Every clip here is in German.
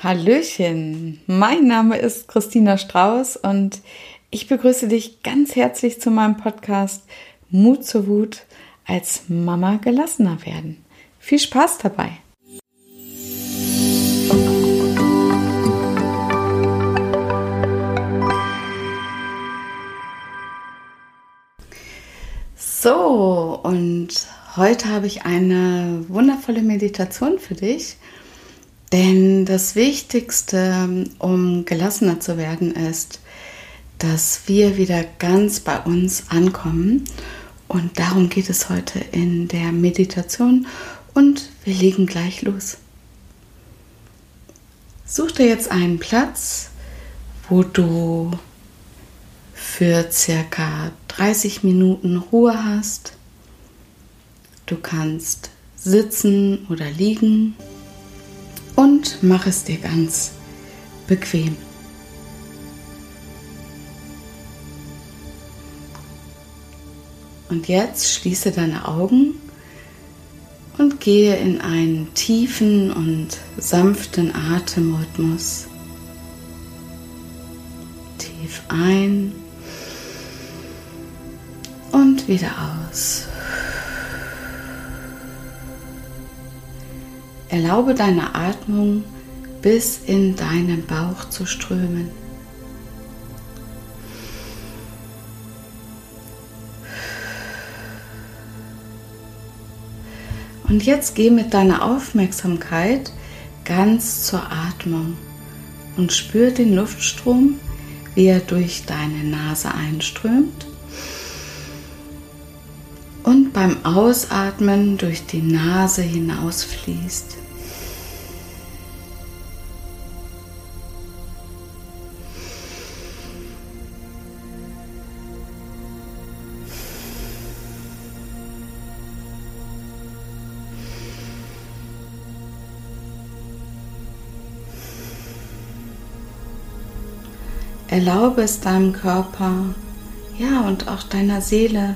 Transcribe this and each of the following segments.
Hallöchen, mein Name ist Christina Strauß und ich begrüße dich ganz herzlich zu meinem Podcast Mut zur Wut als Mama gelassener werden. Viel Spaß dabei! So, und heute habe ich eine wundervolle Meditation für dich denn das Wichtigste, um gelassener zu werden, ist, dass wir wieder ganz bei uns ankommen. Und darum geht es heute in der Meditation. Und wir legen gleich los. Such dir jetzt einen Platz, wo du für circa 30 Minuten Ruhe hast. Du kannst sitzen oder liegen und mach es dir ganz bequem. Und jetzt schließe deine Augen und gehe in einen tiefen und sanften Atemrhythmus. Tief ein und wieder aus. Erlaube deiner Atmung bis in deinen Bauch zu strömen. Und jetzt geh mit deiner Aufmerksamkeit ganz zur Atmung und spür den Luftstrom, wie er durch deine Nase einströmt und beim Ausatmen durch die Nase hinausfließt. Erlaube es deinem Körper, ja, und auch deiner Seele,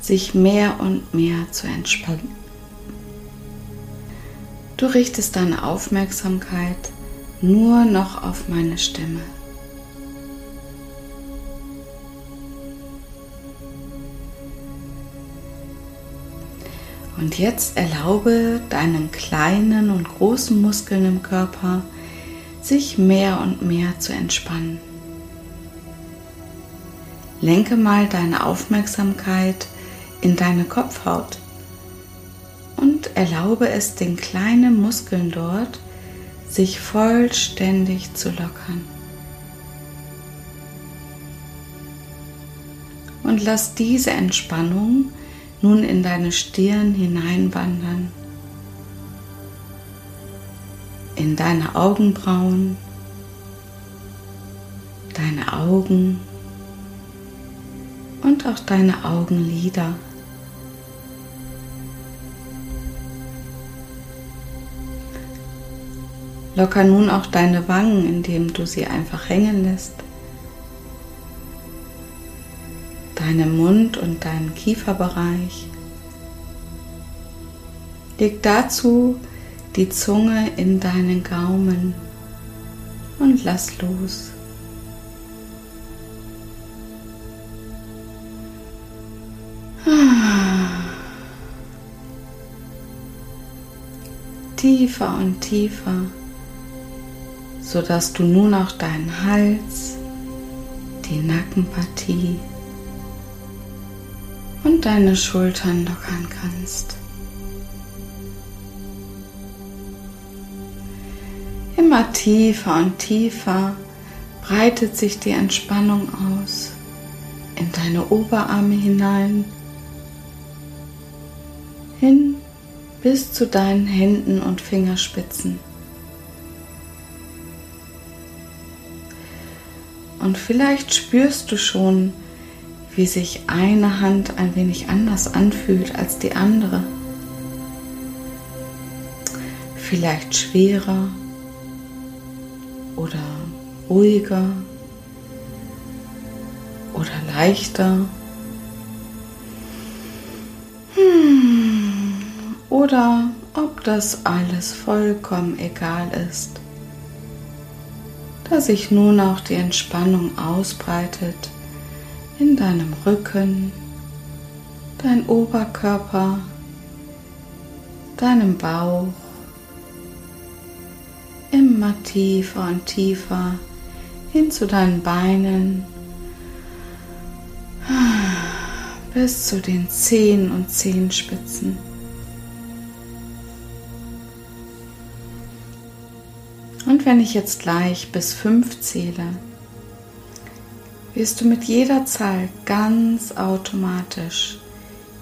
sich mehr und mehr zu entspannen. Du richtest deine Aufmerksamkeit nur noch auf meine Stimme. Und jetzt erlaube deinen kleinen und großen Muskeln im Körper, sich mehr und mehr zu entspannen. Lenke mal deine Aufmerksamkeit in deine Kopfhaut und erlaube es den kleinen Muskeln dort, sich vollständig zu lockern. Und lass diese Entspannung nun in deine Stirn hineinwandern, in deine Augenbrauen, deine Augen und auch deine Augenlider. Locker nun auch deine Wangen, indem du sie einfach hängen lässt. Deinen Mund und deinen Kieferbereich. Leg dazu die Zunge in deinen Gaumen und lass los. Tiefer und tiefer sodass du nun auch deinen Hals, die Nackenpartie und deine Schultern lockern kannst. Immer tiefer und tiefer breitet sich die Entspannung aus in deine Oberarme hinein, hin bis zu deinen Händen und Fingerspitzen. Und vielleicht spürst du schon, wie sich eine Hand ein wenig anders anfühlt als die andere. Vielleicht schwerer oder ruhiger oder leichter. Hm. Oder ob das alles vollkommen egal ist da sich nun auch die Entspannung ausbreitet in deinem Rücken, dein Oberkörper, deinem Bauch, immer tiefer und tiefer hin zu deinen Beinen bis zu den Zehen und Zehenspitzen. Und wenn ich jetzt gleich bis fünf zähle, wirst du mit jeder Zahl ganz automatisch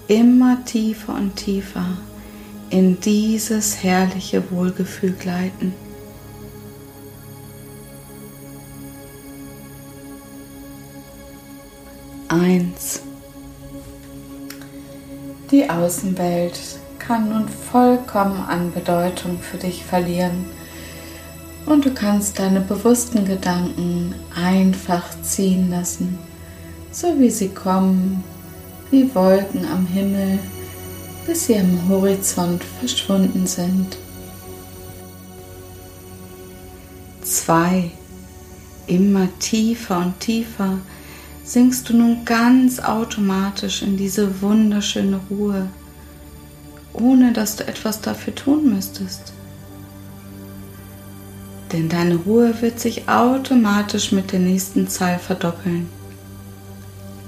immer tiefer und tiefer in dieses herrliche Wohlgefühl gleiten. Eins. Die Außenwelt kann nun vollkommen an Bedeutung für dich verlieren und du kannst deine bewussten Gedanken einfach ziehen lassen, so wie sie kommen, wie Wolken am Himmel, bis sie am Horizont verschwunden sind. 2. Immer tiefer und tiefer sinkst du nun ganz automatisch in diese wunderschöne Ruhe, ohne dass du etwas dafür tun müsstest denn deine Ruhe wird sich automatisch mit der nächsten Zahl verdoppeln.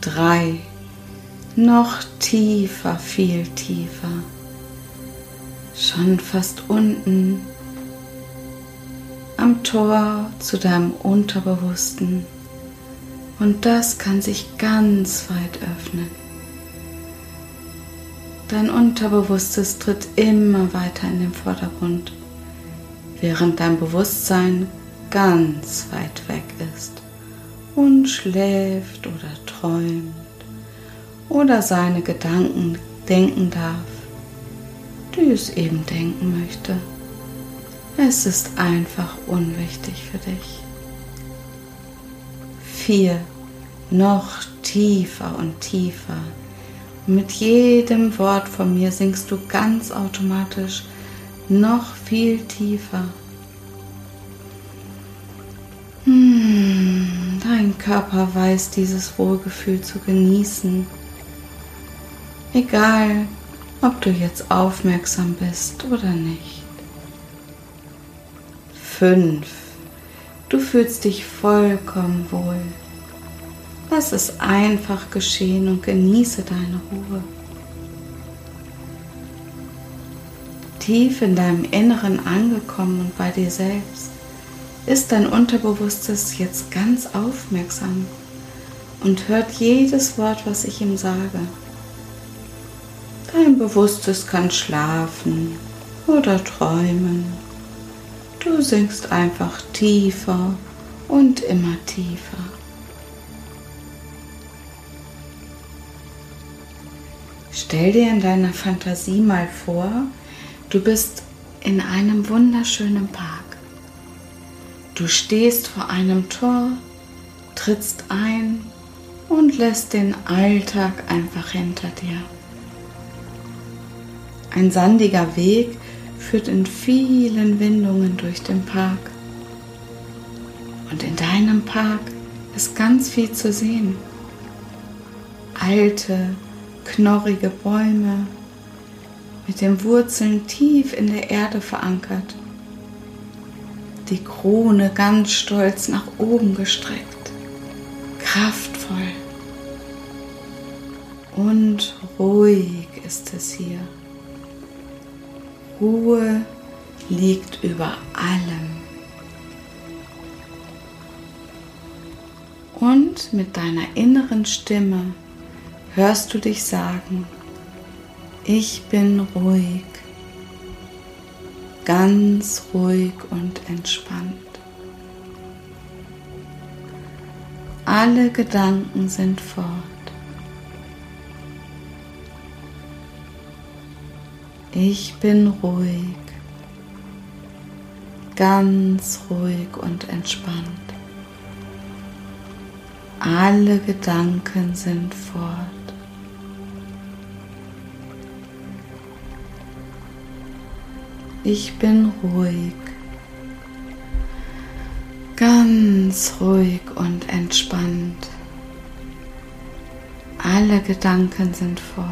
Drei, noch tiefer, viel tiefer, schon fast unten. Am Tor zu deinem Unterbewussten. Und das kann sich ganz weit öffnen. Dein Unterbewusstes tritt immer weiter in den Vordergrund während dein Bewusstsein ganz weit weg ist und schläft oder träumt oder seine Gedanken denken darf, die es eben denken möchte. Es ist einfach unwichtig für dich. 4. Noch tiefer und tiefer. Mit jedem Wort von mir singst du ganz automatisch noch viel tiefer. Hm, dein Körper weiß dieses Wohlgefühl zu genießen. Egal, ob du jetzt aufmerksam bist oder nicht. 5. Du fühlst dich vollkommen wohl. Lass es einfach geschehen und genieße deine Ruhe. Tief in deinem Inneren angekommen und bei dir selbst, ist dein Unterbewusstes jetzt ganz aufmerksam und hört jedes Wort, was ich ihm sage. Dein Bewusstes kann schlafen oder träumen. Du sinkst einfach tiefer und immer tiefer. Stell dir in deiner Fantasie mal vor, Du bist in einem wunderschönen Park. Du stehst vor einem Tor, trittst ein und lässt den Alltag einfach hinter dir. Ein sandiger Weg führt in vielen Windungen durch den Park. Und in deinem Park ist ganz viel zu sehen. Alte, knorrige Bäume, mit den Wurzeln tief in der Erde verankert, die Krone ganz stolz nach oben gestreckt, kraftvoll und ruhig ist es hier. Ruhe liegt über allem. Und mit deiner inneren Stimme hörst du dich sagen, ich bin ruhig, ganz ruhig und entspannt. Alle Gedanken sind fort. Ich bin ruhig, ganz ruhig und entspannt. Alle Gedanken sind fort. Ich bin ruhig, Ganz ruhig und entspannt. Alle Gedanken sind fort.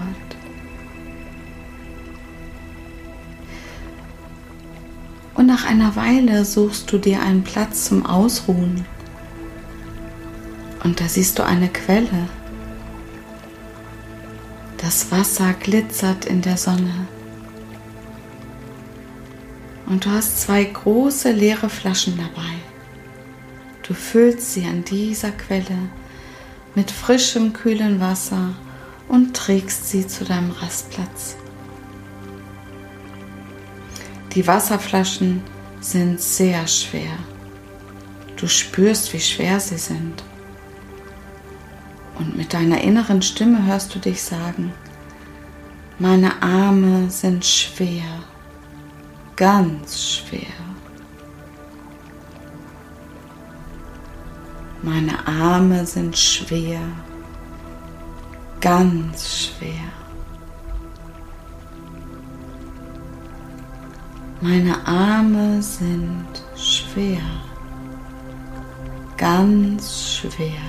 Und nach einer Weile suchst du dir einen Platz zum Ausruhen. Und da siehst du eine Quelle. Das Wasser glitzert in der Sonne. Und du hast zwei große leere Flaschen dabei. Du füllst sie an dieser Quelle mit frischem, kühlen Wasser und trägst sie zu deinem Rastplatz. Die Wasserflaschen sind sehr schwer. Du spürst, wie schwer sie sind. Und mit deiner inneren Stimme hörst du dich sagen, meine Arme sind schwer, ganz schwer. Meine Arme sind schwer, ganz schwer. Meine Arme sind schwer, ganz schwer.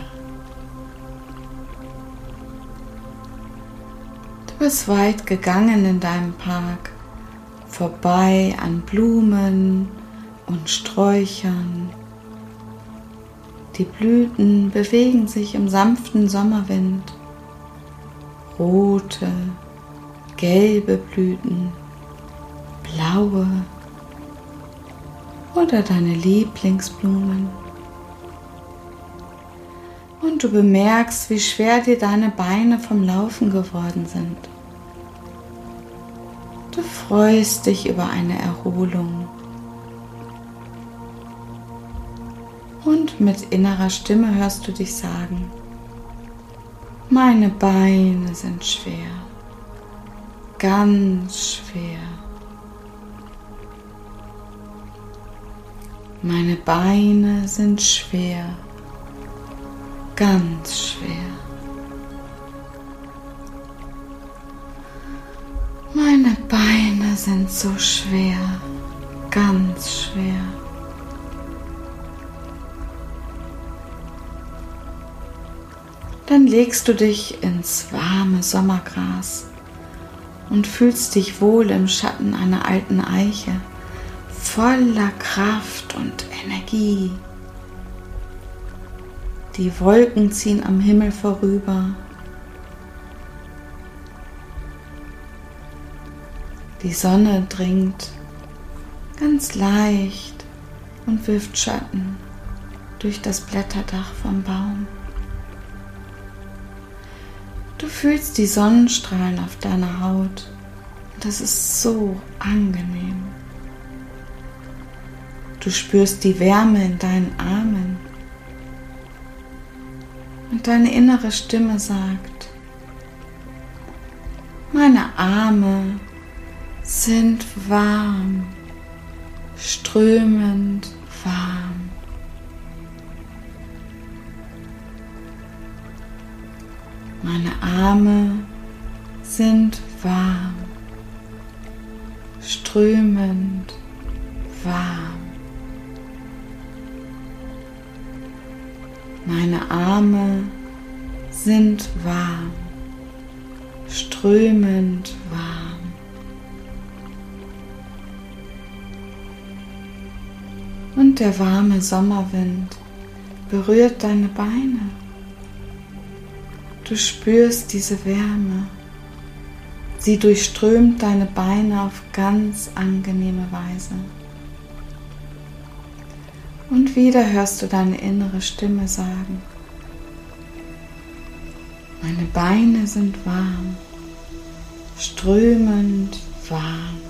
Du bist weit gegangen in deinem Park, vorbei an Blumen und Sträuchern. Die Blüten bewegen sich im sanften Sommerwind. Rote, gelbe Blüten, blaue oder deine Lieblingsblumen. Und du bemerkst, wie schwer dir deine Beine vom Laufen geworden sind. Du freust dich über eine Erholung. Und mit innerer Stimme hörst du dich sagen, meine Beine sind schwer, ganz schwer. Meine Beine sind schwer, ganz schwer. Meine Beine sind so schwer, ganz schwer. Dann legst du dich ins warme Sommergras und fühlst dich wohl im Schatten einer alten Eiche, voller Kraft und Energie. Die Wolken ziehen am Himmel vorüber. Die Sonne dringt ganz leicht und wirft Schatten durch das Blätterdach vom Baum. Du fühlst die Sonnenstrahlen auf deiner Haut. Das ist so angenehm. Du spürst die Wärme in deinen Armen. Und deine innere Stimme sagt, meine Arme sind warm, strömend warm. Meine Arme sind warm, strömend warm. Meine Arme sind warm, strömend warm. Der warme Sommerwind berührt deine Beine. Du spürst diese Wärme. Sie durchströmt deine Beine auf ganz angenehme Weise. Und wieder hörst du deine innere Stimme sagen, meine Beine sind warm, strömend warm.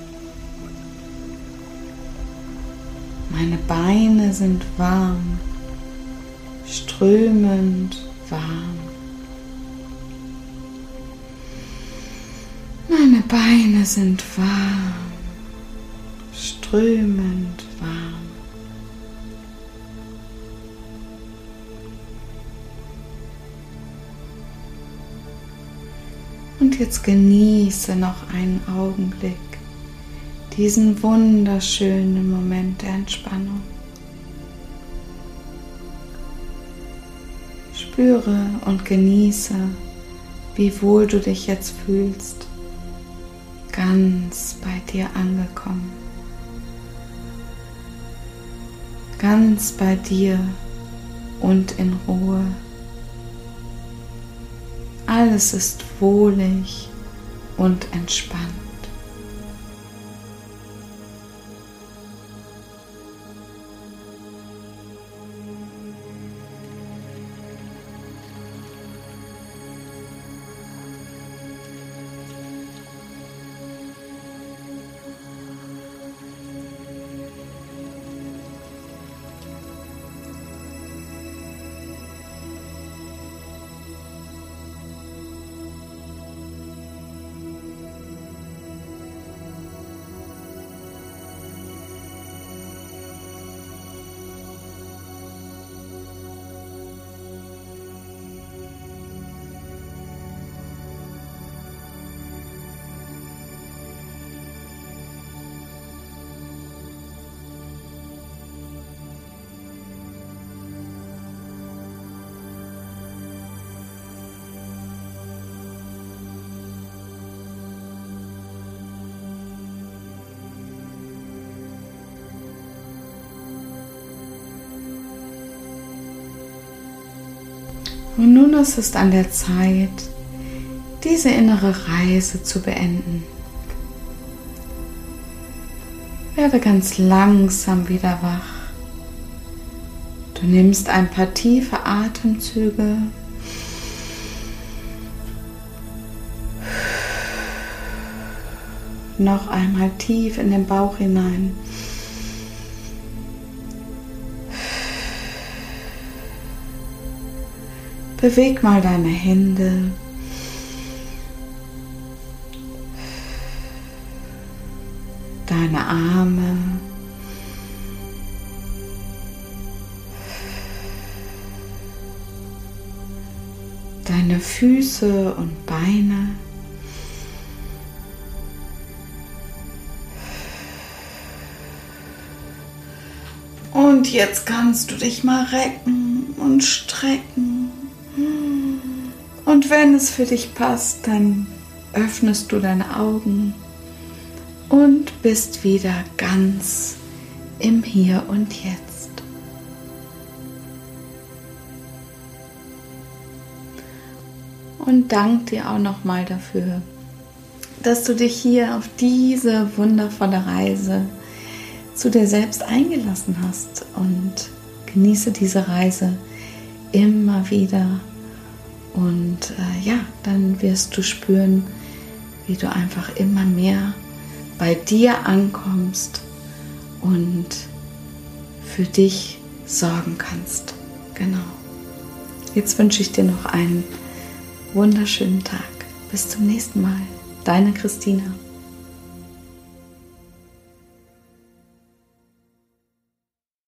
Meine Beine sind warm, strömend warm. Meine Beine sind warm, strömend warm. Und jetzt genieße noch einen Augenblick diesen wunderschönen Moment der Entspannung. Spüre und genieße, wie wohl du dich jetzt fühlst, ganz bei dir angekommen, ganz bei dir und in Ruhe. Alles ist wohlig und entspannt. Und nun ist es an der Zeit, diese innere Reise zu beenden. Werde ganz langsam wieder wach. Du nimmst ein paar tiefe Atemzüge. Noch einmal tief in den Bauch hinein. Beweg mal deine Hände. Deine Arme. Deine Füße und Beine. Und jetzt kannst du dich mal recken und strecken. Und wenn es für dich passt, dann öffnest du deine Augen und bist wieder ganz im Hier und Jetzt. Und dank dir auch nochmal dafür, dass du dich hier auf diese wundervolle Reise zu dir selbst eingelassen hast und genieße diese Reise immer wieder und äh, ja, dann wirst du spüren, wie du einfach immer mehr bei dir ankommst und für dich sorgen kannst. Genau. Jetzt wünsche ich dir noch einen wunderschönen Tag. Bis zum nächsten Mal. Deine Christina.